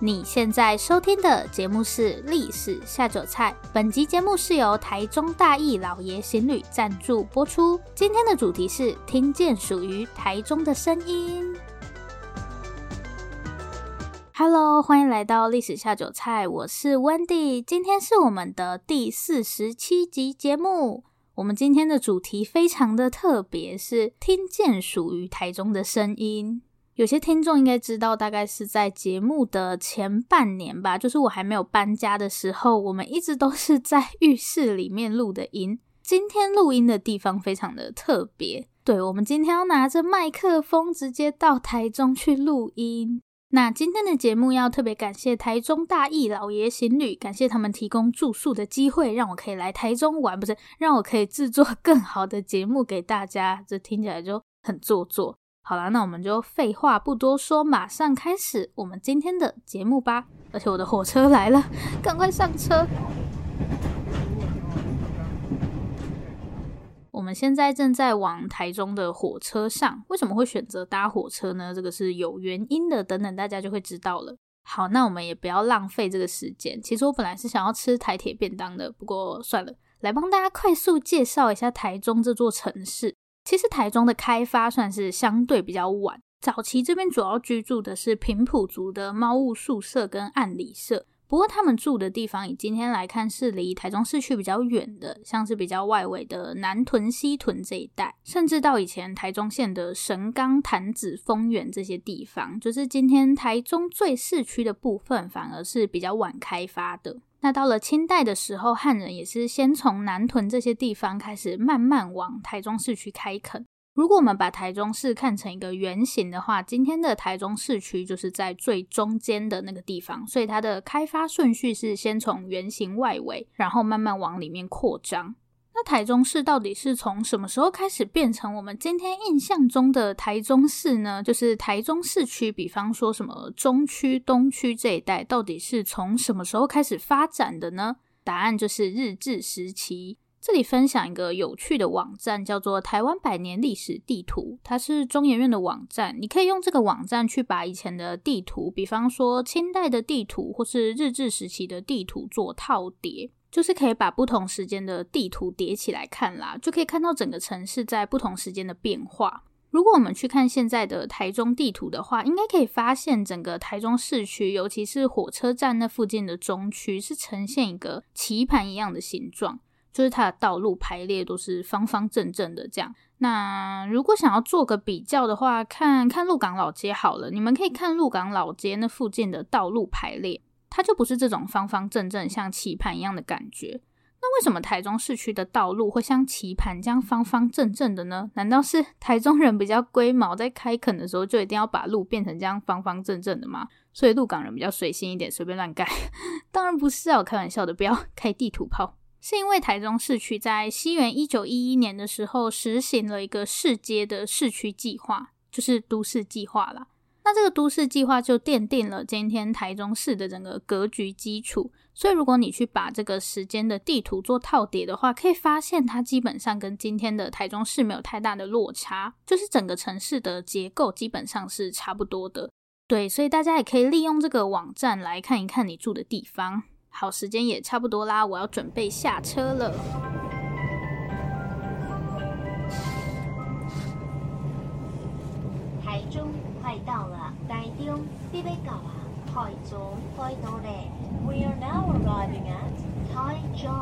你现在收听的节目是《历史下酒菜》，本集节目是由台中大义老爷行旅赞助播出。今天的主题是听见属于台中的声音。Hello，欢迎来到《历史下酒菜》，我是 Wendy，今天是我们的第四十七集节目。我们今天的主题非常的特别，是听见属于台中的声音。有些听众应该知道，大概是在节目的前半年吧，就是我还没有搬家的时候，我们一直都是在 浴室里面录的音。今天录音的地方非常的特别，对，我们今天要拿着麦克风直接到台中去录音。那今天的节目要特别感谢台中大义老爷行旅，感谢他们提供住宿的机会，让我可以来台中玩，不是，让我可以制作更好的节目给大家。这听起来就很做作。好啦，那我们就废话不多说，马上开始我们今天的节目吧。而且我的火车来了，赶快上车。我们现在正在往台中的火车上，为什么会选择搭火车呢？这个是有原因的，等等大家就会知道了。好，那我们也不要浪费这个时间。其实我本来是想要吃台铁便当的，不过算了，来帮大家快速介绍一下台中这座城市。其实台中的开发算是相对比较晚，早期这边主要居住的是平埔族的猫雾宿舍跟暗里社，不过他们住的地方以今天来看是离台中市区比较远的，像是比较外围的南屯、西屯这一带，甚至到以前台中县的神冈、潭子、丰原这些地方，就是今天台中最市区的部分，反而是比较晚开发的。那到了清代的时候，汉人也是先从南屯这些地方开始，慢慢往台中市区开垦。如果我们把台中市看成一个圆形的话，今天的台中市区就是在最中间的那个地方，所以它的开发顺序是先从圆形外围，然后慢慢往里面扩张。那台中市到底是从什么时候开始变成我们今天印象中的台中市呢？就是台中市区，比方说什么中区、东区这一带，到底是从什么时候开始发展的呢？答案就是日治时期。这里分享一个有趣的网站，叫做台湾百年历史地图，它是中研院的网站，你可以用这个网站去把以前的地图，比方说清代的地图或是日治时期的地图做套叠。就是可以把不同时间的地图叠起来看啦，就可以看到整个城市在不同时间的变化。如果我们去看现在的台中地图的话，应该可以发现整个台中市区，尤其是火车站那附近的中区，是呈现一个棋盘一样的形状，就是它的道路排列都是方方正正的这样。那如果想要做个比较的话，看看鹿港老街好了，你们可以看鹿港老街那附近的道路排列。它就不是这种方方正正像棋盘一样的感觉。那为什么台中市区的道路会像棋盘这样方方正正的呢？难道是台中人比较龟毛，在开垦的时候就一定要把路变成这样方方正正的吗？所以鹿港人比较随心一点，随便乱盖？当然不是啊，我开玩笑的，不要开地图炮。是因为台中市区在西元一九一一年的时候实行了一个市街的市区计划，就是都市计划啦。那这个都市计划就奠定了今天台中市的整个格局基础。所以，如果你去把这个时间的地图做套叠的话，可以发现它基本上跟今天的台中市没有太大的落差，就是整个城市的结构基本上是差不多的。对，所以大家也可以利用这个网站来看一看你住的地方。好，时间也差不多啦，我要准备下车了。中快到了。台中必备高啊！台中快到嘞！We are now arriving at 台中。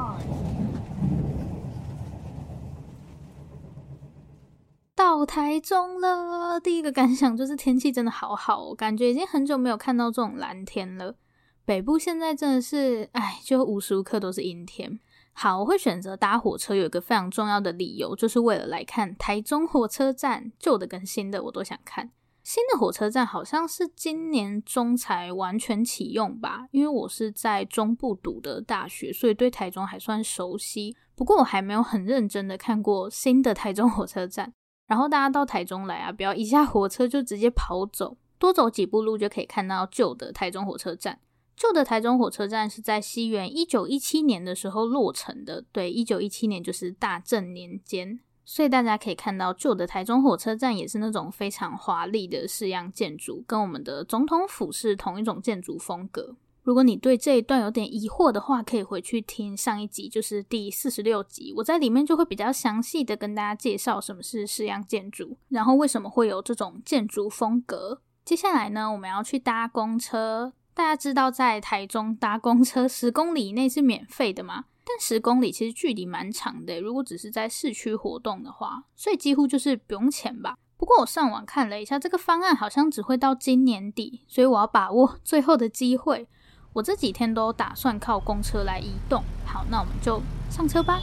到台中了，第一个感想就是天气真的好好，我感觉已经很久没有看到这种蓝天了。北部现在真的是，哎，就无时无刻都是阴天。好，我会选择搭火车，有一个非常重要的理由，就是为了来看台中火车站，旧的跟新的我都想看。新的火车站好像是今年中才完全启用吧，因为我是在中部读的大学，所以对台中还算熟悉。不过我还没有很认真的看过新的台中火车站。然后大家到台中来啊，不要一下火车就直接跑走，多走几步路就可以看到旧的台中火车站。旧的台中火车站是在西元一九一七年的时候落成的，对，一九一七年就是大正年间。所以大家可以看到，旧的台中火车站也是那种非常华丽的式样建筑，跟我们的总统府是同一种建筑风格。如果你对这一段有点疑惑的话，可以回去听上一集，就是第四十六集，我在里面就会比较详细的跟大家介绍什么是式样建筑，然后为什么会有这种建筑风格。接下来呢，我们要去搭公车。大家知道在台中搭公车十公里以内是免费的吗？但十公里其实距离蛮长的，如果只是在市区活动的话，所以几乎就是不用钱吧。不过我上网看了一下，这个方案好像只会到今年底，所以我要把握 最后的机会。我这几天都打算靠公车来移动。好，那我们就上车吧。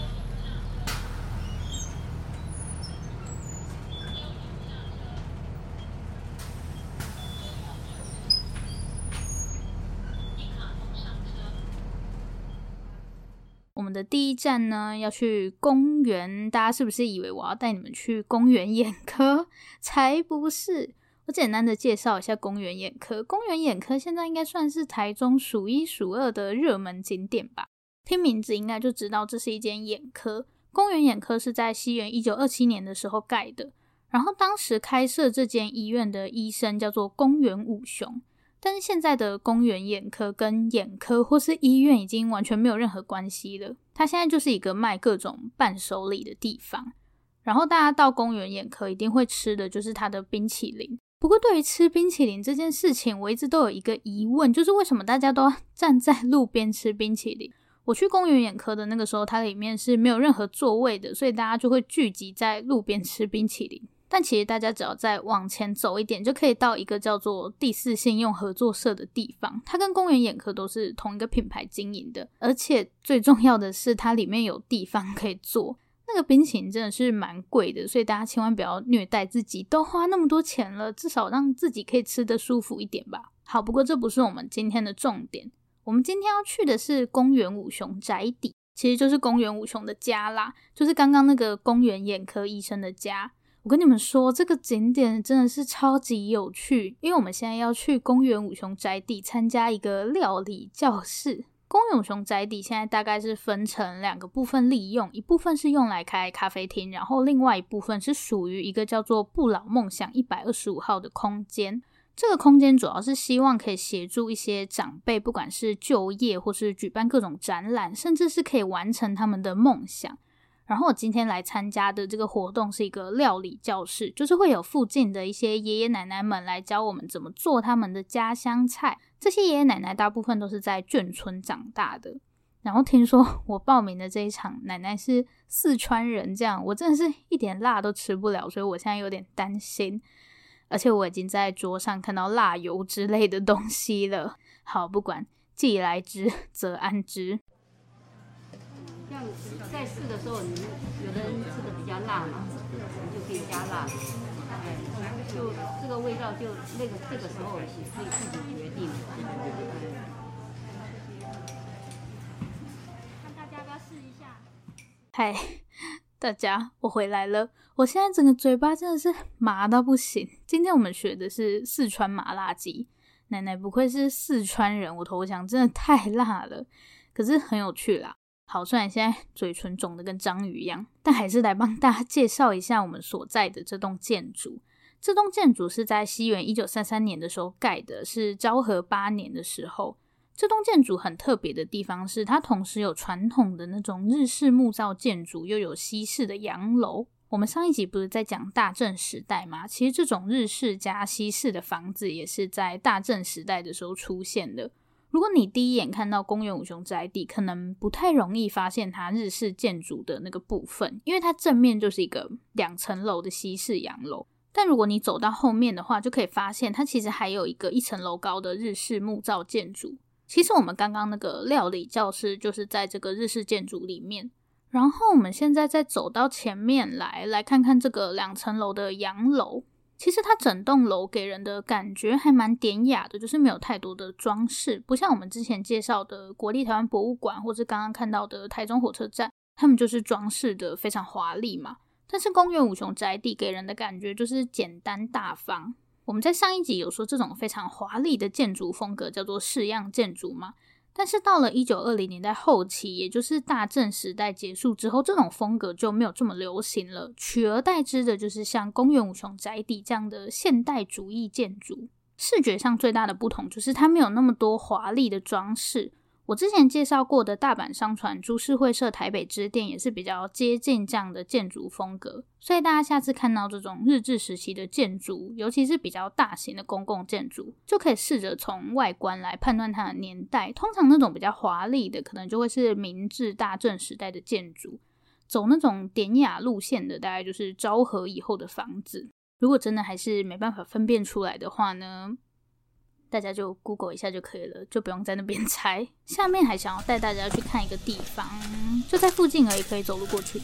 我们的第一站呢，要去公园。大家是不是以为我要带你们去公园眼科？才不是。我简单的介绍一下公园眼科。公园眼科现在应该算是台中数一数二的热门景点吧？听名字应该就知道这是一间眼科。公园眼科是在西元一九二七年的时候盖的，然后当时开设这间医院的医生叫做公园武雄。但是现在的公园眼科跟眼科或是医院已经完全没有任何关系了，它现在就是一个卖各种伴手礼的地方。然后大家到公园眼科一定会吃的就是它的冰淇淋。不过，对于吃冰淇淋这件事情，我一直都有一个疑问，就是为什么大家都 站在路边吃冰淇淋？我去公园眼科的那个时候，它里面是没有任何座位的，所以大家就会聚集在路边吃冰淇淋。但其实大家只要再往前走一点，就可以到一个叫做第四信用合作社的地方，它跟公园眼科都是同一个品牌经营的，而且最重要的是，它里面有地方可以坐。那个冰淇淋真的是蛮贵的，所以大家千万不要虐待自己，都花那么多钱了，至少让自己可以吃得舒服一点吧。好，不过这不是我们今天的重点，我们今天要去的是公园五雄宅邸，其实就是公园五雄的家啦，就是刚刚那个公园眼科医生的家。我跟你们说，这个景点真的是超级有趣，因为我们现在要去公园五雄宅邸参加一个料理教室。宫原武雄宅邸现在大概是分成两个部分利用，一部分是用来开咖啡厅，然后另外一部分是属于一个叫做不老梦想一百二十五号的空间。这个空间主要是希望可以协助一些长辈，不管是就业或是举办各种展览，甚至是可以完成他们的梦想。然后我今天来参加的这个活动是一个料理教室，就是会有附近的一些爷爷奶奶们来教我们怎么做他们的家乡菜。这些爷爷奶奶大部分都是在眷村长大的。然后听说 我报名的这一场奶奶是四川人，这样我真的是一点辣都吃不了，所以我现在有点担心。而且我已经在桌上看到辣油之类的东西了。好，不管，既来之则安之。像在试的时候，你有的人吃的比较辣嘛，你就可以加辣。哎，就这个味道就那个这个时候也可以自己决定。看大家要不要试一下？嗨，大家，我回来了。我现在整个嘴巴真的是麻到不行。今天我们学的是四川麻辣鸡。奶奶不愧是四川人，我投降，真的太辣了。可是很有趣啦。好，虽然现在嘴唇肿得跟章鱼一样，但还是来帮大家介绍一下我们所在的这栋建筑。这栋建筑是在西元一九三三年的时候盖的，是昭和八年的时候。这栋建筑很特别的地方是，它同时有传统的那种日式木造建筑，又有西式的洋楼。我们上一集不是在讲大正时代吗？其实这种日式加西式的房子也是在大正时代的时候出现的。如果你第一眼看到公园五雄宅邸，可能不太容易发现它日式建筑的那个部分，因为它正面就是一个两层楼的西式洋楼。但如果你走到后面的话，就可以发现它其实还有一个一层楼高的日式木造建筑。其实我们刚刚那个料理教室就是在这个日式建筑里面。然后我们现在再走到前面来，来看看这个两层楼的洋楼。其实它整栋楼给人的感觉还蛮典雅的，就是没有太多的装饰，不像我们之前介绍的国立台湾博物馆，或是刚刚看到的台中火车站，他们就是装饰的非常华丽嘛。但是公园五雄宅地给人的感觉就是简单大方。我们在上一集有说这种非常华丽的建筑风格叫做式样建筑嘛，但是到了一九二零年代后期，也就是大正时代结束之后，这种风格就没有这么流行了，取而代之的就是像公园五雄宅邸这样的现代主义建筑。视觉上最大的不同就是它没有那么多华丽的装饰。我之前介绍过的大阪商船株式会社台北支店也是比较接近这样的建筑风格，所以大家下次看到这种日治时期的建筑，尤其是比较大型的公共建筑，就可以试着从外观来判断它的年代。通常那种比较华丽的，可能就会是明治大正时代的建筑；走那种典雅路线的，大概就是昭和以后的房子。如果真的还是没办法分辨出来的话呢，大家就 Google 一下就可以了，就不用在那边 猜。下面还想要带大家去看一个地方，就在附近而已，可以走路过去。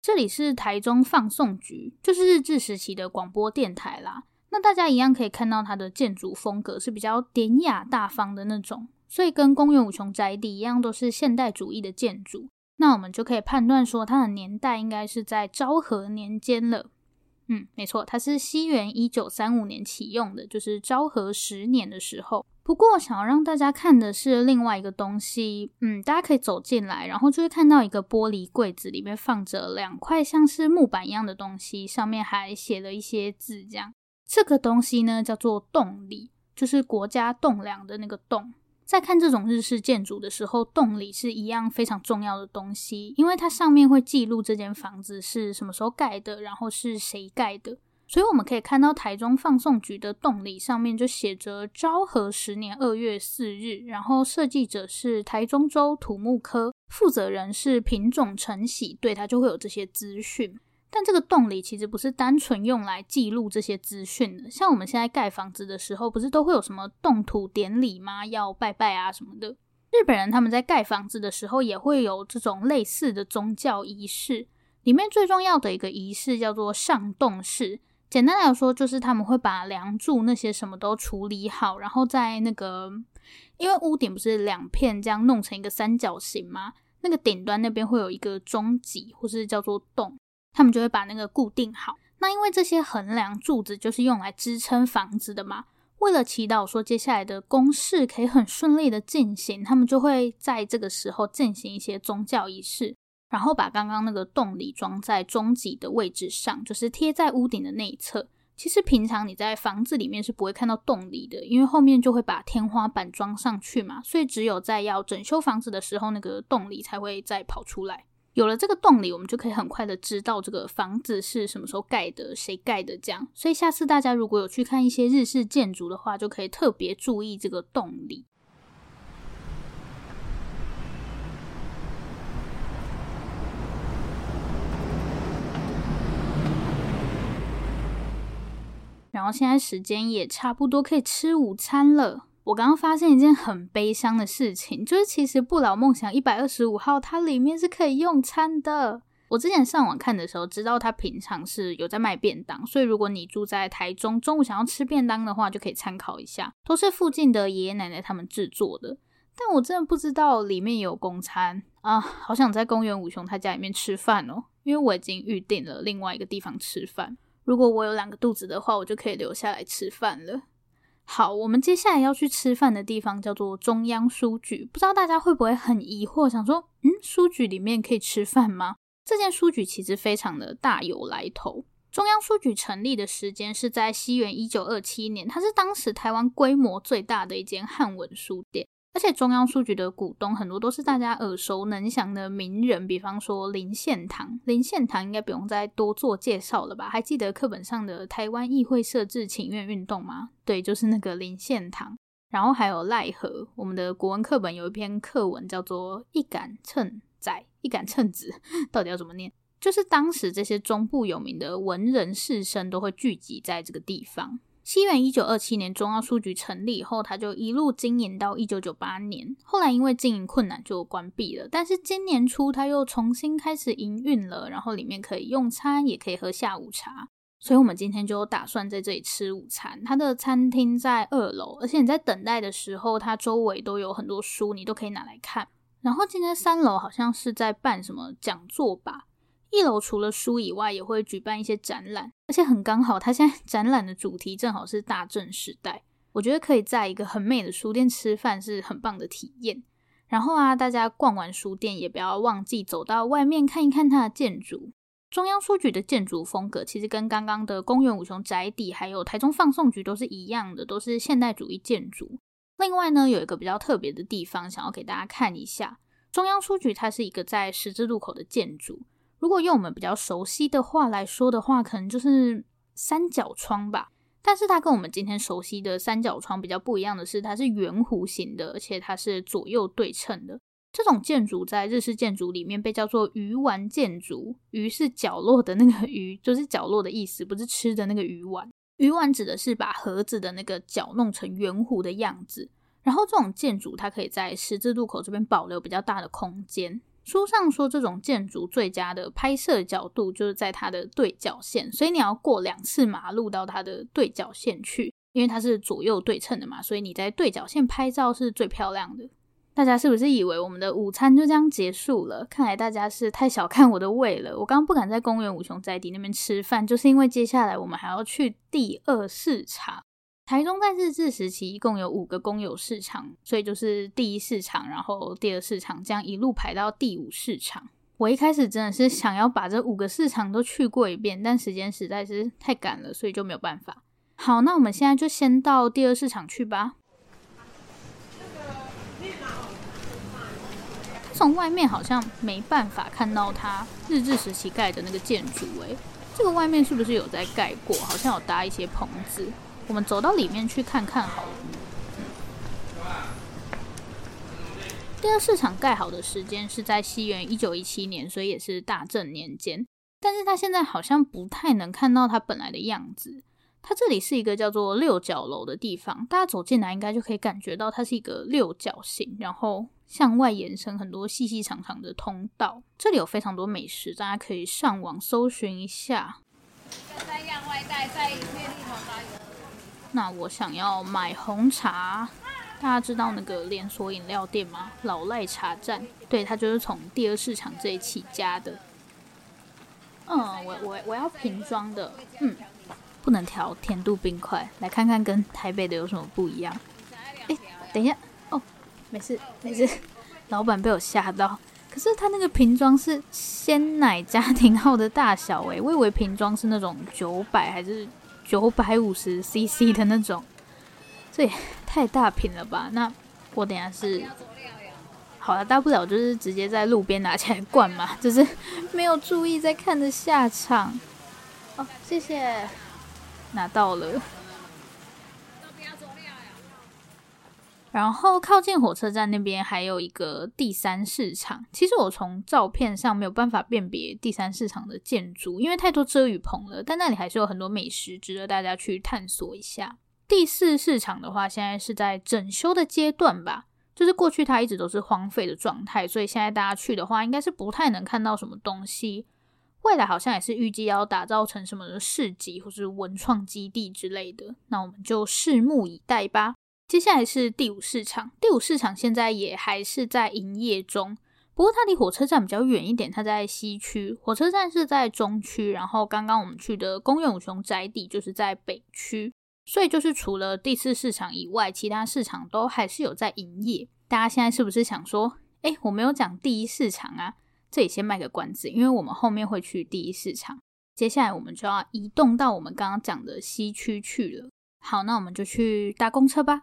这里是台中放送局，就是日治时期的广播电台啦。那大家一样可以看到它的建筑风格是比较典雅大方的那种，所以跟公园五雄宅邸一样，都是现代主义的建筑。那我们就可以判断说，它的年代应该是在昭和年间了。嗯，没错，它是西元一九三五年启用的，就是昭和十年的时候。不过，想要让大家看的是另外一个东西。嗯，大家可以走进来，然后就会看到一个玻璃柜子，里面放着两块像是木板一样的东西，上面还写了一些字。这样，这个东西呢叫做栋里，就是国家栋梁的那个栋。在看这种日式建筑的时候，洞里是一样非常重要的东西，因为它上面会记录这间房子是什么时候盖的，然后是谁盖的。所以我们可以看到台中放送局的洞里上面就写着昭和十年二月四日，然后设计者是台中州土木科，负责人是品种承喜，对，它就会有这些资讯。但这个洞里其实不是单纯用来记录这些资讯的，像我们现在盖房子的时候，不是都会有什么动土典礼吗？要拜拜啊什么的。日本人他们在盖房子的时候也会有这种类似的宗教仪式，里面最重要的一个仪式叫做上洞式。简单来说，就是他们会把梁柱那些什么都处理好，然后在那个，因为屋顶不是两片这样弄成一个三角形吗？那个顶端那边会有一个中脊，或是叫做洞。他们就会把那个固定好。那因为这些横梁柱子就是用来支撑房子的嘛，为了祈祷说接下来的工事可以很顺利的进行，他们就会在这个时候进行一些宗教仪式，然后把刚刚那个洞里装在中脊的位置上，就是贴在屋顶的那一侧。其实平常你在房子里面是不会看到洞里的，因为后面就会把天花板装上去嘛，所以只有在要整修房子的时候，那个洞里才会再跑出来。有了这个栋里，我们就可以很快的知道这个房子是什么时候盖的，谁盖的这样。所以下次大家如果有去看一些日式建筑的话，就可以特别注意这个栋里。然后现在时间也差不多可以吃午餐了。我刚刚发现一件很悲伤的事情，就是其实不老梦想一百二十五号它里面是可以用餐的。我之前上网看的时候，知道它平常是有在卖便当，所以如果你住在台中，中午想要吃便当的话，就可以参考一下，都是附近的爷爷奶奶他们制作的。但我真的不知道里面有公餐啊，好想在公园五雄他家里面吃饭哦，因为我已经预定了另外一个地方吃饭。如果我有两个肚子的话，我就可以留下来吃饭了。好，我们接下来要去吃饭的地方叫做中央书局，不知道大家会不会很疑惑，想说，嗯，书局里面可以吃饭吗？这间书局其实非常的大有来头。中央书局成立的时间是在西元一九二七年，它是当时台湾规模最大的一间汉文书店。而且中央书局的股东很多都是大家耳熟能详的名人，比方说林献堂。林献堂应该不用再多做介绍了吧？还记得课本上的台湾议会设置请愿运动吗？对，就是那个林献堂。然后还有赖和，我们的国文课本有一篇课文叫做“一杆秤仔”，一杆秤子 到底要怎么念？就是当时这些中部有名的文人士绅都会聚集在这个地方。西元一九二七年，中央书局成立以后，他就一路经营到一九九八年。后来因为经营困难，就关闭了。但是今年初，他又重新开始营运了，然后里面可以用餐，也可以喝下午茶。所以我们今天就打算在这里吃午餐。它的餐厅在二楼，而且你在等待的时候，它周围都有很多书，你都可以拿来看。然后今天三楼好像是在办什么讲座吧。一楼除了书以外，也会举办一些展览，而且很刚好，它现在 展览的主题正好是大正时代。我觉得可以在一个很美的书店吃饭是很棒的体验。然后啊，大家逛完书店也不要忘记走到外面看一看它的建筑。中央书局的建筑风格其实跟刚刚的公园五熊宅邸还有台中放送局都是一样的，都是现代主义建筑。另外呢，有一个比较特别的地方，想要给大家看一下。中央书局它是一个在十字路口的建筑，如果用我们比较熟悉的话来说的话，可能就是三角窗吧。但是它跟我们今天熟悉的三角窗比较不一样的是，它是圆弧形的，而且它是左右对称的。这种建筑在日式建筑里面被叫做鱼丸建筑，鱼是角落的那个鱼，就是角落的意思，不是吃的那个鱼丸。鱼丸指的是把盒子的那个角弄成圆弧的样子。然后这种建筑它可以在十字路口这边保留比较大的空间。书上说，这种建筑最佳的拍摄角度就是在它的对角线，所以你要过两次马路到它的对角线去，因为它是左右对称的嘛，所以你在对角线拍照是最漂亮的。大家是不是以为我们的午餐就这样结束了？看来大家是太小看我的胃了。我刚刚不敢在公园五雄在地那边吃饭，就是因为接下来我们还要去第二市场。台中在日治时期一共有五个公有市场，所以就是第一市场，然后第二市场，这样一路排到第五市场。我一开始真的是想要把这五个市场都去过一遍，但时间实在是太赶了，所以就没有办法。好，那我们现在就先到第二市场去吧。从外面好像没办法看到它日治时期盖的那个建筑，诶，这个外面是不是有在盖过？好像有搭一些棚子。我们走到里面去看看好了。第二市场盖好的时间是在西元一九一七年，所以也是大正年间。但是它现在好像不太能看到它本来的样子。它这里是一个叫做六角楼的地方，大家走进来应该就可以感觉到它是一个六角形，然后向外延伸很多细细长长的通道。这里有非常多美食，大家可以上网搜寻一下。那我想要买红茶，大家知道那个连锁饮料店吗？老赖茶站，对，它就是从第二市场这里起家的。嗯，我我我要瓶装的，嗯，不能调甜度冰块，来看看跟台北的有什么不一样。诶，等一下，哦，没事没事，老板被我吓到。可是它那个瓶装是鲜奶家庭号的大小诶，我以为瓶装是那种九百还是？九百五十 CC 的那种，这也太大瓶了吧？那我等下是好了，大不了就是直接在路边拿起来灌嘛，就是没有注意在看的下场。哦，谢谢，拿到了。然后靠近火车站那边还有一个第三市场。其实我从照片上没有办法辨别第三市场的建筑，因为太多遮雨棚了。但那里还是有很多美食，值得大家去探索一下。第四市场的话，现在是在整修的阶段吧，就是过去它一直都是荒废的状态，所以现在大家去的话，应该是不太能看到什么东西。未来好像也是预计要打造成什么市集或是文创基地之类的，那我们就拭目以待吧。接下来是第五市场，第五市场现在也还是在营业中，不过它离火车站比较远一点，它在西区，火车站是在中区，然后刚刚我们去的公园五熊宅邸就是在北区，所以就是除了第四市场以外，其他市场都还是有在营业。大家现在是不是想说，诶，我没有讲第一市场啊？这里先卖个关子，因为我们后面会去第一市场，接下来我们就要移动到我们刚刚讲的西区去了。好，那我们就去搭公车吧。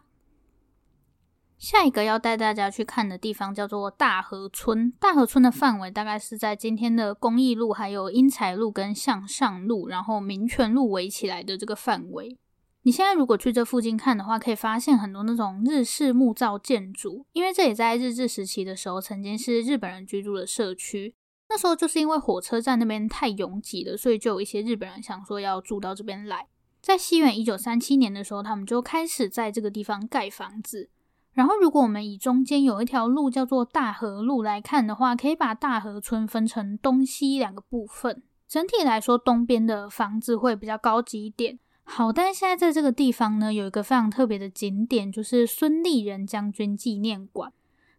下一个要带大家去看的地方叫做大河村。大河村的范围大概是在今天的公益路、还有英才路跟向上路，然后民权路围起来的这个范围。你现在如果去这附近看的话，可以发现很多那种日式木造建筑，因为这也在日治时期的时候曾经是日本人居住的社区。那时候就是因为火车站那边太拥挤了，所以就有一些日本人想说要住到这边来。在西元一九三七年的时候，他们就开始在这个地方盖房子。然后，如果我们以中间有一条路叫做大河路来看的话，可以把大河村分成东西两个部分。整体来说，东边的房子会比较高级一点。好，但是现在在这个地方呢，有一个非常特别的景点，就是孙立人将军纪念馆。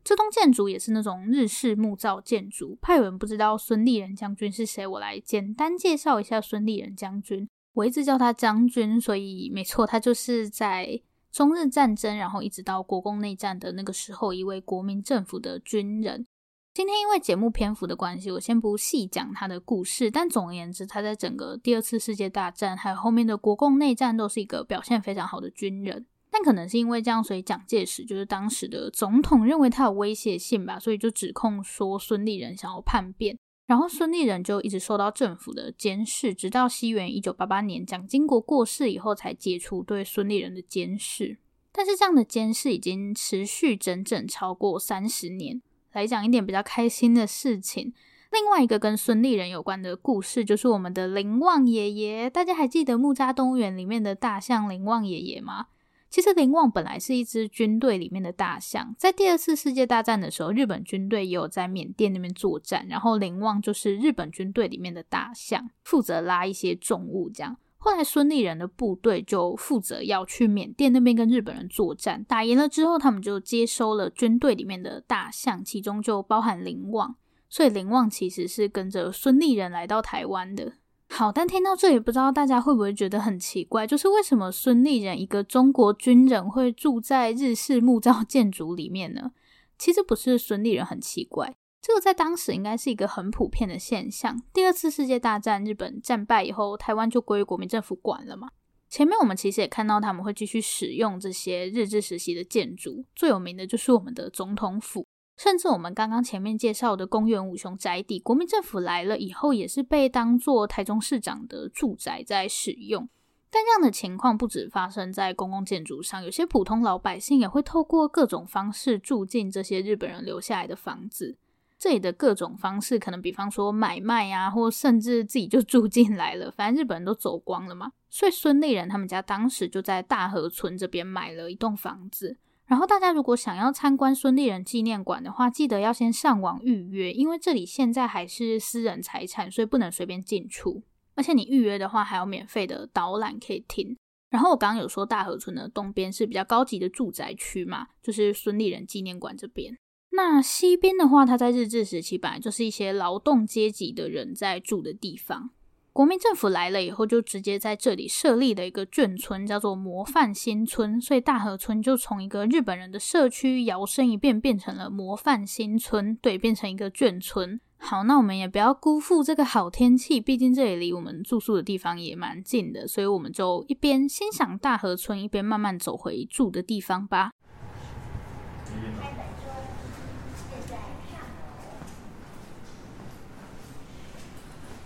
这栋建筑也是那种日式木造建筑。怕有人不知道孙立人将军是谁，我来简单介绍一下孙立人将军。我一直叫他将军，所以没错，他就是在。中日战争，然后一直到国共内战的那个时候，一位国民政府的军人。今天因为节目篇幅的关系，我先不细讲他的故事。但总而言之，他在整个第二次世界大战还有后面的国共内战，都是一个表现非常好的军人。但可能是因为这样，所以蒋介石就是当时的总统认为他有威胁性吧，所以就指控说孙立人想要叛变。然后孙立人就一直受到政府的监视，直到西元一九八八年蒋经国过世以后，才解除对孙立人的监视。但是这样的监视已经持续整整超过三十年。来讲一点比较开心的事情，另外一个跟孙立人有关的故事，就是我们的林旺爷爷。大家还记得木栅动物园里面的大象林旺爷爷吗？其实林旺本来是一支军队里面的大象，在第二次世界大战的时候，日本军队也有在缅甸那边作战，然后林旺就是日本军队里面的大象，负责拉一些重物。这样，后来孙立人的部队就负责要去缅甸那边跟日本人作战，打赢了之后，他们就接收了军队里面的大象，其中就包含林旺，所以林旺其实是跟着孙立人来到台湾的。好，但听到这里，不知道大家会不会觉得很奇怪，就是为什么孙立人一个中国军人会住在日式木造建筑里面呢？其实不是孙立人很奇怪，这个在当时应该是一个很普遍的现象。第二次世界大战日本战败以后，台湾就归国民政府管了嘛。前面我们其实也看到他们会继续使用这些日治时期的建筑，最有名的就是我们的总统府。甚至我们刚刚前面介绍的公园五雄宅邸，国民政府来了以后，也是被当作台中市长的住宅在使用。但这样的情况不止发生在公共建筑上，有些普通老百姓也会透过各种方式住进这些日本人留下来的房子。这里的各种方式，可能比方说买卖啊，或甚至自己就住进来了。反正日本人都走光了嘛，所以孙立人他们家当时就在大河村这边买了一栋房子。然后大家如果想要参观孙立人纪念馆的话，记得要先上网预约，因为这里现在还是私人财产，所以不能随便进出。而且你预约的话，还有免费的导览可以听。然后我刚刚有说大河村的东边是比较高级的住宅区嘛，就是孙立人纪念馆这边。那西边的话，它在日治时期本来就是一些劳动阶级的人在住的地方。国民政府来了以后，就直接在这里设立了一个眷村，叫做模范新村。所以大河村就从一个日本人的社区摇身一变，变成了模范新村，对，变成一个眷村。好，那我们也不要辜负这个好天气，毕竟这里离我们住宿的地方也蛮近的，所以我们就一边欣赏大河村，一边慢慢走回住的地方吧。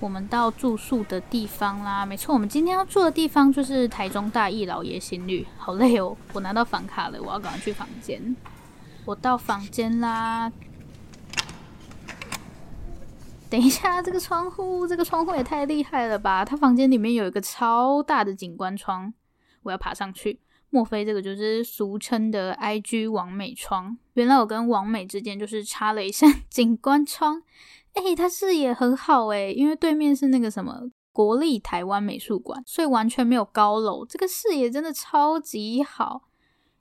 我们到住宿的地方啦，没错，我们今天要住的地方就是台中大义老爷新旅。好累哦，我拿到房卡了，我要赶快去房间。我到房间啦。等一下，这个窗户，这个窗户也太厉害了吧！他房间里面有一个超大的景观窗，我要爬上去。莫非这个就是俗称的 IG 王美窗？原来我跟王美之间就是插了一扇 景观窗。哎、欸，它视野很好哎、因为对面是那个什么国立台湾美术馆，所以完全没有高楼，这个视野真的超级好。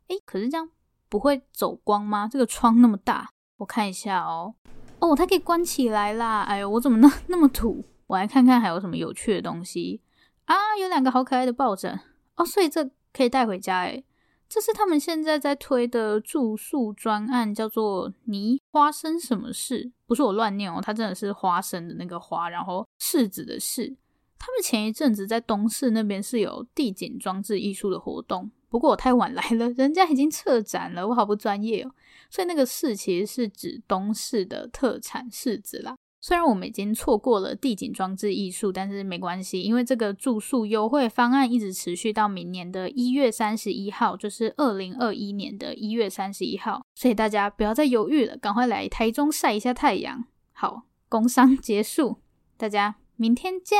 哎、可是这样不会走光吗？这个窗那么大，我看一下哦。哦，它可以关起来啦。哎呦，我怎么那 那么土？我来看看还有什么有趣的东西啊，有两个好可爱的抱枕哦，所以这可以带回家哎。这是他们现在在推的住宿专案，叫做“你花生什么事”？不是我乱念哦，它真的是花生的那个花，然后柿子的柿。他们前一阵子在东市那边是有地景装置艺术的活动，不过我太晚来了，人家已经撤展了，我好不专业哦。所以那个柿其实是指东市的特产柿子啦。虽然我们已经错过了地景装置艺术，但是没关系，因为这个住宿优惠方案一直持续到明年的一月三十一号，就是二零二一年的一月三十一号，所以大家不要再犹豫了，赶快来台中晒一下太阳。好，工商结束，大家明天见。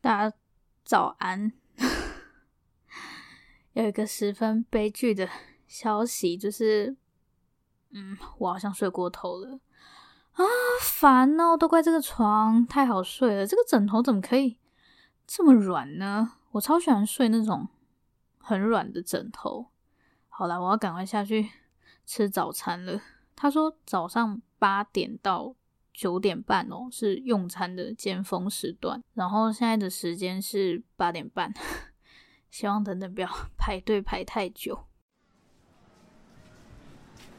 大家早安。有一个十分悲剧的消息，就是，嗯，我好像睡过头了啊，烦哦，都怪这个床太好睡了，这个枕头怎么可以这么软呢？我超喜欢睡那种很软的枕头。好啦，我要赶快下去吃早餐了。他说早上八点到九点半哦，是用餐的尖峰时段。然后现在的时间是八点半，希望等等不要 排队排太久。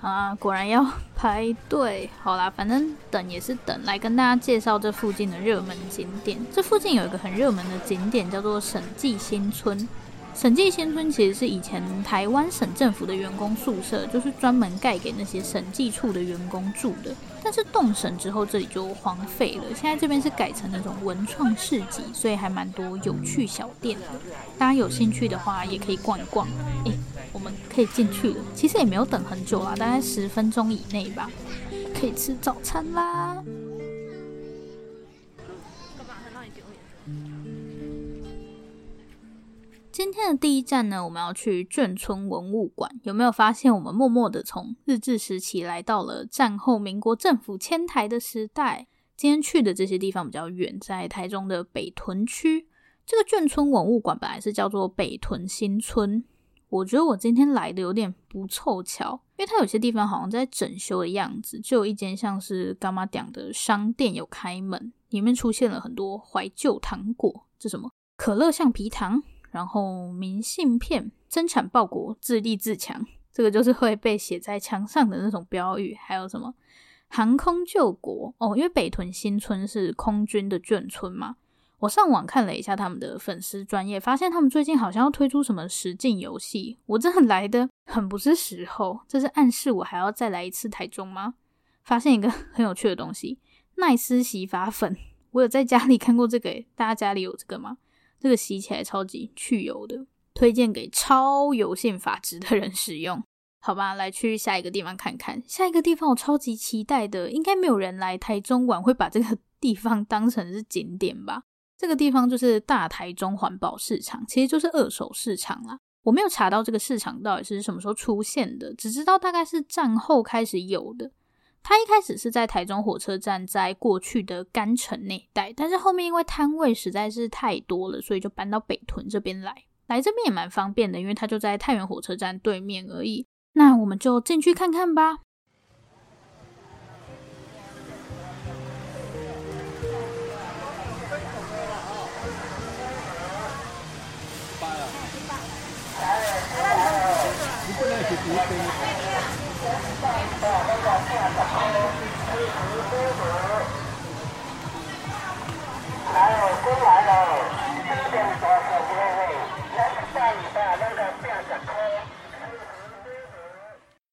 啊，果然要 排队。好啦，反正等也是等。来跟大家介绍这附近的热门景点。这附近有一个很热门的景点，叫做审计新村。审计新村其实是以前台湾省政府的员工宿舍，就是专门盖给那些审计处的员工住的。但是动审之后，这里就荒废了。现在这边是改成那种文创市集，所以还蛮多有趣小店的。大家有兴趣的话，也可以逛一逛。诶，我们可以进去了。其实也没有等很久啦，大概十分钟以内吧，可以吃早餐啦。今天的第一站呢，我们要去眷村文物馆。有没有发现，我们默默的从日治时期来到了战后民国政府迁台的时代？今天去的这些地方比较远，在台中的北屯区。这个眷村文物馆本来是叫做北屯新村。我觉得我今天来的有点不凑巧，因为它有些地方好像在整修的样子，就有一间像是干妈店的商店有开门，里面出现了很多怀旧糖果，这什么可乐橡皮糖。然后明信片，增产报国，自立自强，这个就是会被写在墙上的那种标语。还有什么航空救国哦，因为北屯新村是空军的眷村嘛。我上网看了一下他们的粉丝专业，发现他们最近好像要推出什么实境游戏。我真的来的很不是时候，这是暗示我还要再来一次台中吗？发现一个 很有趣的东西，奈斯洗发粉，我有在家里看过这个，大家家里有这个吗？这个洗起来超级去油的，推荐给超油性发质的人使用。好吧，来去下一个地方看看。下一个地方我超级期待的，应该没有人来台中玩会把这个 地方当成是景点吧？这个地方就是大台中环保市场，其实就是二手市场啦。我没有查到这个市场到底是什么时候出现的，只知道大概是战后开始有的。他一开始是在台中火车站，在过去的干城那一带，但是后面因为摊位实在是太多了，所以就搬到北屯这边来。来这边也蛮方便的，因为他就在太原火车站对面而已。那我们就进去看看吧。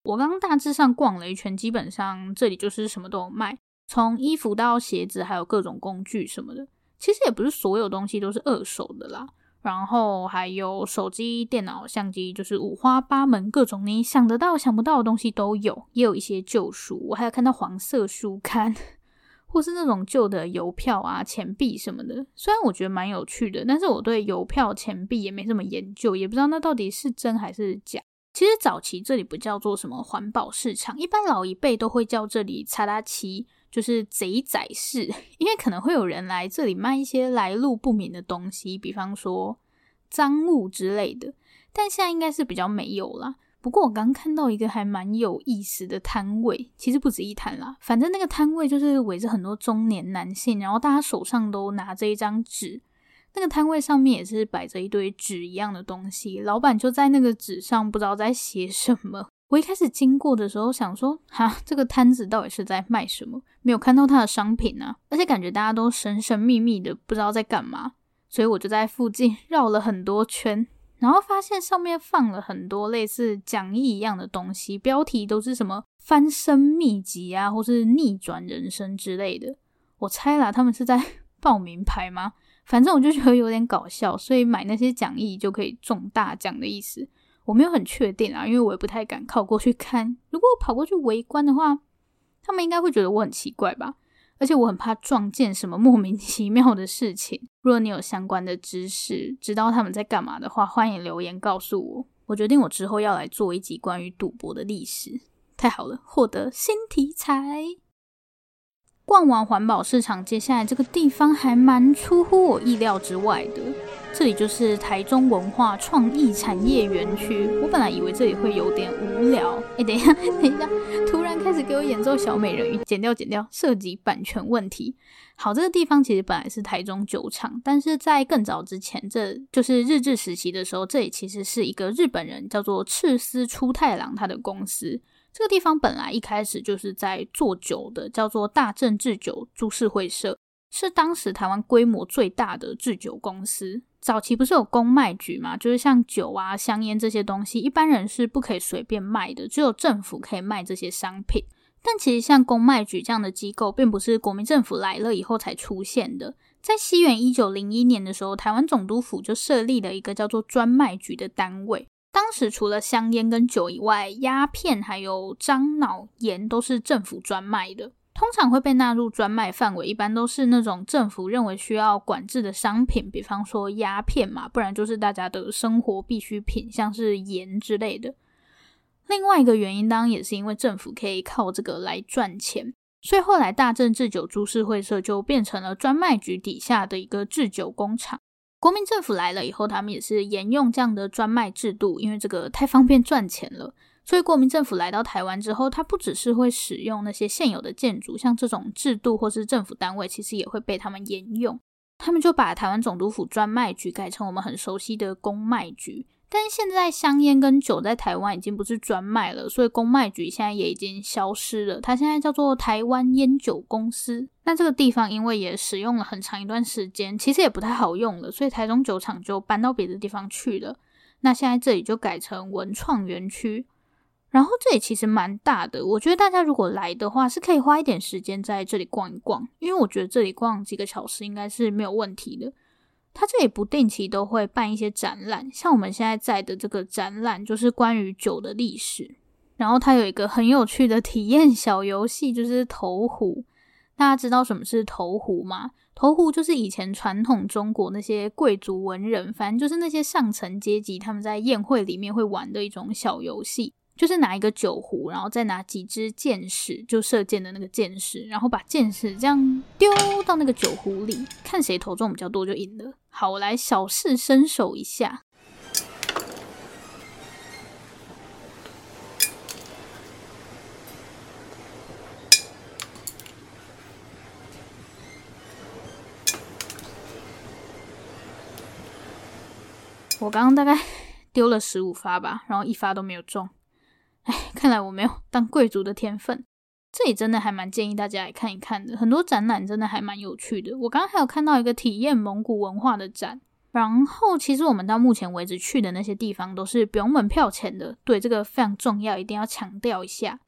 我刚刚大致上逛了一圈，基本上这里就是什么都有卖，从衣服到鞋子，还有各种工具什么的。其实也不是所有东西都是二手的啦。然后还有手机、电脑、相机，就是五花八门，各种你想得到、想不到的东西都有。也有一些旧书，我还有看到黄色书刊，或是那种旧的邮票啊、钱币什么的。虽然我觉得蛮有趣的，但是我对邮票、钱币也没什么研究，也不知道那到底是真还是假。其实早期这里不叫做什么环保市场，一般老一辈都会叫这里“查拉奇”。就是贼仔市，因为可能会有人来这里卖一些来路不明的东西，比方说赃物之类的。但现在应该是比较没有啦。不过我刚看到一个还蛮有意思的摊位，其实不止一摊啦。反正那个摊位就是围着很多中年男性，然后大家手上都拿着一张纸。那个摊位上面也是摆着一堆纸一样的东西，老板就在那个纸上不知道在写什么。我一开始经过的时候想说，哈，这个摊子到底是在卖什么？没有看到他的商品啊，而且感觉大家都神神秘秘的，不知道在干嘛，所以我就在附近绕了很多圈，然后发现上面放了很多类似讲义一样的东西，标题都是什么翻身秘籍啊，或是逆转人生之类的。我猜啦，他们是在 报名牌吗？反正我就觉得有点搞笑，所以买那些讲义就可以中大奖的意思。我没有很确定啊，因为我也不太敢靠过去看。如果我跑过去围观的话，他们应该会觉得我很奇怪吧？而且我很怕撞见什么莫名其妙的事情。如果你有相关的知识，知道他们在干嘛的话，欢迎留言告诉我。我决定我之后要来做一集关于赌博的历史。太好了，获得新题材。逛完环保市场，接下来这个地方还蛮出乎我意料之外的。这里就是台中文化创意产业园区。我本来以为这里会有点无聊，哎，等一下，等一下，突然开始给我演奏小美人鱼，剪掉，剪掉，涉及版权问题。好，这个地方其实本来是台中酒厂，但是在更早之前，这就是日治时期的时候，这里其实是一个日本人叫做赤须出太郎他的公司。这个地方本来一开始就是在做酒的，叫做大正制酒株式会社，是当时台湾规模最大的制酒公司。早期不是有公卖局吗？就是像酒啊、香烟这些东西，一般人是不可以随便卖的，只有政府可以卖这些商品。但其实像公卖局这样的机构，并不是国民政府来了以后才出现的。在西元一九零一年的时候，台湾总督府就设立了一个叫做专卖局的单位。当时除了香烟跟酒以外，鸦片还有樟脑、盐都是政府专卖的。通常会被纳入专卖范围，一般都是那种政府认为需要管制的商品，比方说鸦片嘛，不然就是大家的生活必需品，像是盐之类的。另外一个原因，当然也是因为政府可以靠这个来赚钱，所以后来大正制酒株式会社就变成了专卖局底下的一个制酒工厂。国民政府来了以后，他们也是沿用这样的专卖制度，因为这个太方便赚钱了。所以国民政府来到台湾之后，他不只是会使用那些现有的建筑，像这种制度或是政府单位，其实也会被他们沿用。他们就把台湾总督府专卖局改成我们很熟悉的公卖局。但是现在香烟跟酒在台湾已经不是专卖了，所以公卖局现在也已经消失了。它现在叫做台湾烟酒公司。那这个地方因为也使用了很长一段时间，其实也不太好用了，所以台中酒厂就搬到别的地方去了。那现在这里就改成文创园区。然后这里其实蛮大的，我觉得大家如果来的话，是可以花一点时间在这里逛一逛，因为我觉得这里逛几个小时应该是没有问题的。它这里不定期都会办一些展览，像我们现在在的这个展览就是关于酒的历史。然后它有一个很有趣的体验小游戏，就是投壶。大家知道什么是投壶吗？投壶就是以前传统中国那些贵族文人，反正就是那些上层阶级他们在宴会里面会玩的一种小游戏。就是拿一个酒壶，然后再拿几支箭矢，就射箭的那个箭矢，然后把箭矢这样丢到那个酒壶里，看谁投中比较多就赢了。好，我来小试身手一下。我刚刚大概 丢了十五发吧，然后一发都没有中。哎，看来我没有 当贵族的天分。这里真的还蛮建议大家来看一看的，很多展览真的还蛮有趣的。我刚刚还有看到一个体验蒙古文化的展，然后其实我们到目前为止去的那些地方都是不用门票钱的。对，这个非常重要，一定要强调一下。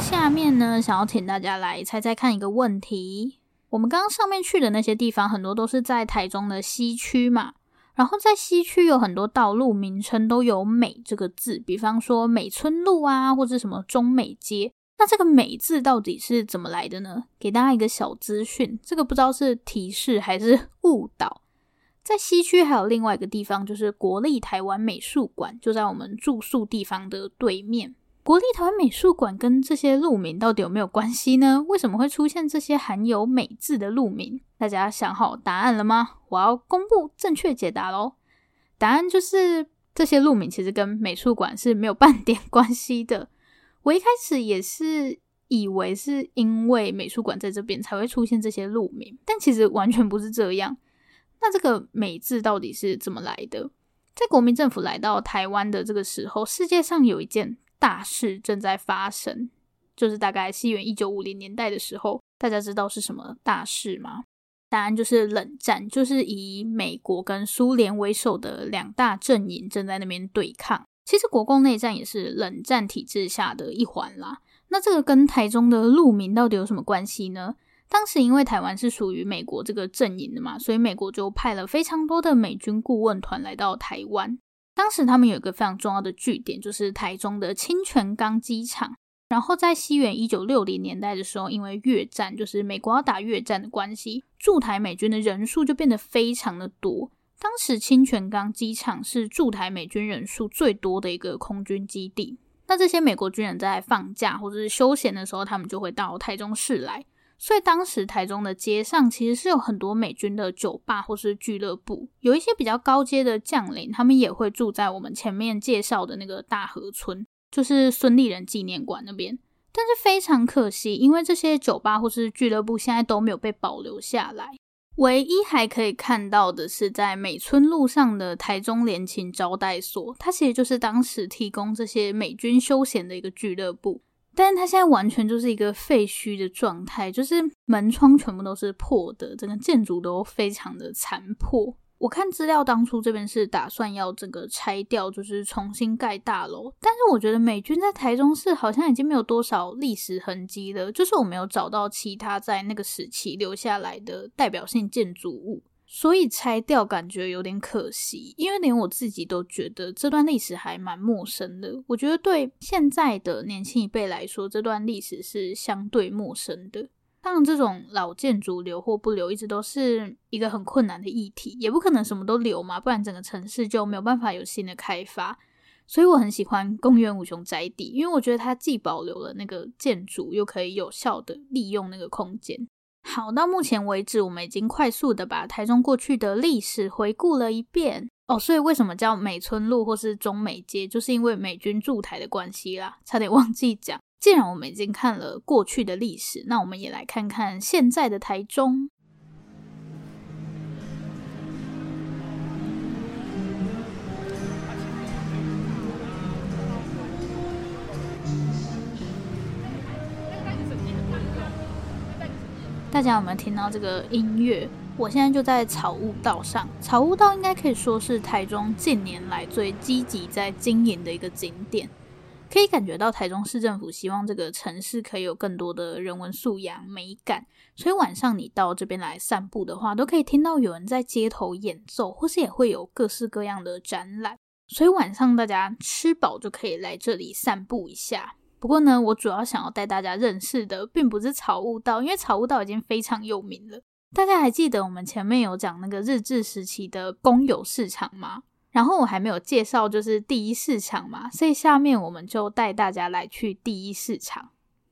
下面呢，想要请大家来猜猜看一个问题：我们刚刚上面去的那些地方，很多都是在台中的西区嘛。然后在西区有很多道路名称都有“美”这个字，比方说美村路啊，或者什么中美街。那这个“美”字到底是怎么来的呢？给大家一个小资讯，这个不知道是提示还是误导。在西区还有另外一个地方，就是国立台湾美术馆，就在我们住宿地方的对面。国立台湾美术馆跟这些路名到底有没有关系呢？为什么会出现这些含有“美”字的路名？大家想好答案了吗？我要公布正确解答喽！答案就是这些路名其实跟美术馆是没有半点关系的。我一开始也是以为是因为美术馆在这边才会出现这些路名，但其实完全不是这样。那这个“美”字到底是怎么来的？在国民政府来到台湾的这个时候，世界上有一件大事正在发生，就是大概西元一九五零年代的时候，大家知道是什么大事吗？答案就是冷战，就是以美国跟苏联为首的两大阵营正在那边对抗。其实国共内战也是冷战体制下的一环啦。那这个跟台中的路名到底有什么关系呢？当时因为台湾是属于美国这个阵营的嘛，所以美国就派了非常多的美军顾问团来到台湾。当时他们有一个非常重要的据点，就是台中的清泉岗机场。然后在西元一九六零年代的时候，因为越战，就是美国要打越战的关系，驻台美军的人数就变得非常的多。当时清泉岗机场是驻台美军人数最多的一个空军基地。那这些美国军人在放假或者是休闲的时候，他们就会到台中市来。所以当时台中的街上其实是有很多美军的酒吧或是俱乐部，有一些比较高阶的将领，他们也会住在我们前面介绍的那个大河村，就是孙立人纪念馆那边。但是非常可惜，因为这些酒吧或是俱乐部现在都没有被保留下来，唯一还可以看到的是在美村路上的台中联勤招待所，它其实就是当时提供这些美军休闲的一个俱乐部。但是它现在完全就是一个废墟的状态，就是门窗全部都是破的，整个建筑都非常的残破。我看资料，当初这边是打算要整个拆掉，就是重新盖大楼。但是我觉得美军在台中市好像已经没有多少历史痕迹了，就是我没有找到其他在那个时期留下来的代表性建筑物。所以拆掉感觉有点可惜，因为连我自己都觉得这段历史还蛮陌生的。我觉得对现在的年轻一辈来说，这段历史是相对陌生的。当然，这种老建筑留或不留，一直都是一个很困难的议题，也不可能什么都留嘛，不然整个城市就没有办法有新的开发。所以我很喜欢公园五雄宅邸，因为我觉得它既保留了那个建筑，又可以有效的利用那个空间。好，到目前为止，我们已经快速的把台中过去的历史回顾了一遍哦。所以为什么叫美村路或是中美街，就是因为美军驻台的关系啦。差点忘记讲，既然我们已经看了过去的历史，那我们也来看看现在的台中。大家有没有听到这个音乐？我现在就在草悟道上。草悟道应该可以说是台中近年来最积极在经营的一个景点，可以感觉到台中市政府希望这个城市可以有更多的人文素养、美感。所以晚上你到这边来散步的话，都可以听到有人在街头演奏，或是也会有各式各样的展览。所以晚上大家吃饱就可以来这里散步一下。不过呢，我主要想要带大家认识的，并不是草悟道，因为草悟道已经非常有名了。大家还记得我们前面有讲那个日治时期的公有市场吗？然后我还没有介绍，就是第一市场嘛，所以下面我们就带大家来去第一市场。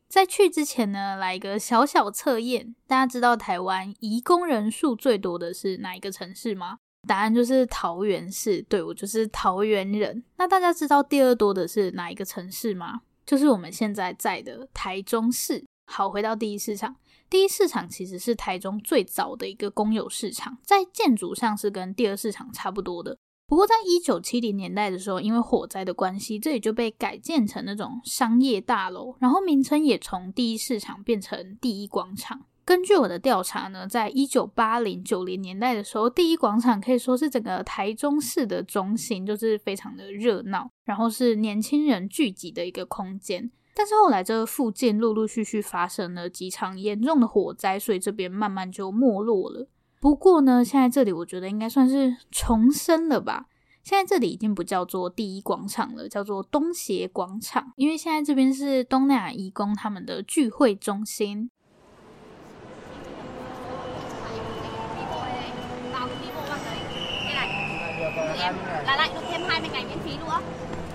在去之前呢，来一个小小测验，大家知道台湾移工人数最多的是哪一个城市吗？答案就是桃园市，对，我就是桃园人。那大家知道第二多的是哪一个城市吗？就是我们现在在的台中市。好，回到第一市场。第一市场其实是台中最早的一个公有市场，在建筑上是跟第二市场差不多的。不过在一九七零年代的时候，因为火灾的关系，这里就被改建成那种商业大楼，然后名称也从第一市场变成第一广场。根据我的调查呢，在一九八零九零年代的时候，第一广场可以说是整个台中市的中心，就是非常的热闹，然后是年轻人聚集的一个空间。但是后来这附近陆陆续续发生了几场严重的火灾，所以这边慢慢就没落了。不过呢，现在这里我觉得应该算是重生了吧。现在这里已经不叫做第一广场了，叫做东协广场，因为现在这边是东南亚移工他们的聚会中心。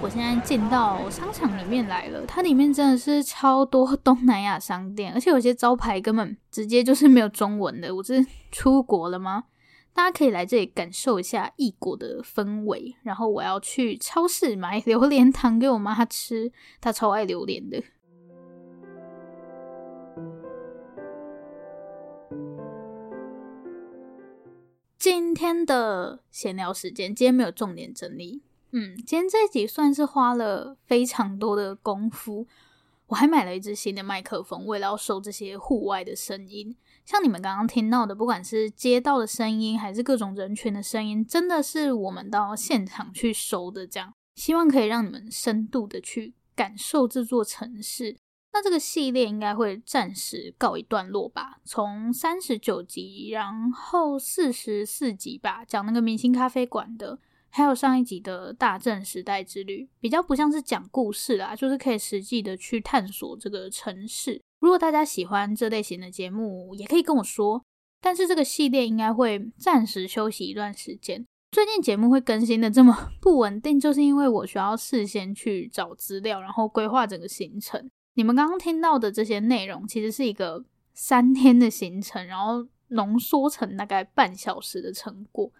我现在进到商场里面来了，它里面真的是超多东南亚商店，而且有些招牌根本直接就是没有中文的。我是出国了吗？大家可以来这里感受一下异国的氛围。然后我要去超市买榴莲糖给我妈吃，她超爱榴莲的。今天的闲聊时间，今天没有重点整理。嗯，今天这集算是花了非常多的功夫。我还买了一支新的麦克风，为了要收这些户外的声音。像你们刚刚听到的，不管是街道的声音，还是各种人群的声音，真的是我们到现场去收的。这样，希望可以让你们深度的去感受这座城市。那这个系列应该会暂时告一段落吧。从三十九集，然后四十四集吧，讲那个明星咖啡馆的。还有上一集的大正时代之旅，比较不像是讲故事啦，就是可以实际的去探索这个城市。如果大家喜欢这类型的节目，也可以跟我说。但是这个系列应该会暂时休息一段时间。最近节目会更新的这么 不稳定，就是因为我需要事先去找资料，然后规划整个行程。你们刚刚听到的这些内容，其实是一个三天的行程，然后浓缩成大概半小时的成果。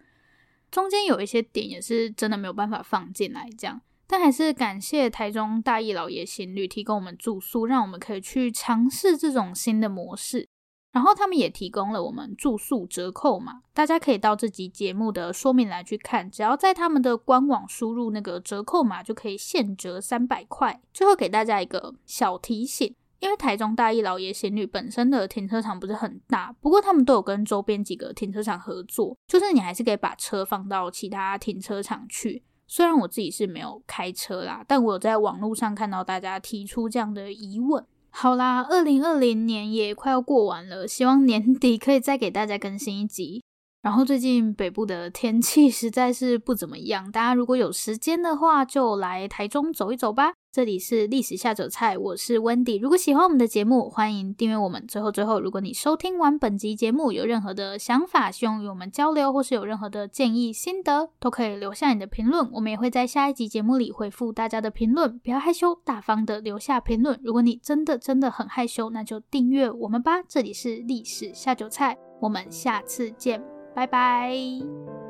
中间有一些点也是真的没有办法放进来，这样，但还是感谢台中大义老爷行旅提供我们住宿，让我们可以去尝试这种新的模式。然后他们也提供了我们住宿折扣码，大家可以到这集节目的说明栏去看，只要在他们的官网输入那个折扣码，就可以现折三百块。最后给大家一个小提醒，因为台中大义老爷行旅本身的停车场不是很大，不过他们都有跟周边几个停车场合作，就是你还是可以把车放到其他停车场去。虽然我自己是没有开车啦，但我有在网络上看到大家提出这样的疑问。好啦，二零二零年也快要过完了，希望年底可以再给大家更新一集。然后最近北部的天气实在是不怎么样，大家如果有时间的话，就来台中走一走吧。这里是历史下酒菜，我是 Wendy。如果喜欢我们的节目，欢迎订阅我们。最后最后，如果你收听完本集节目有任何的想法，希望与我们交流，或是有任何的建议心得，都可以留下你的评论，我们也会在下一集节目里回复大家的评论。不要害羞，大方的留下评论。如果你真的真的很害羞，那就订阅我们吧。这里是历史下酒菜，我们下次见。拜拜。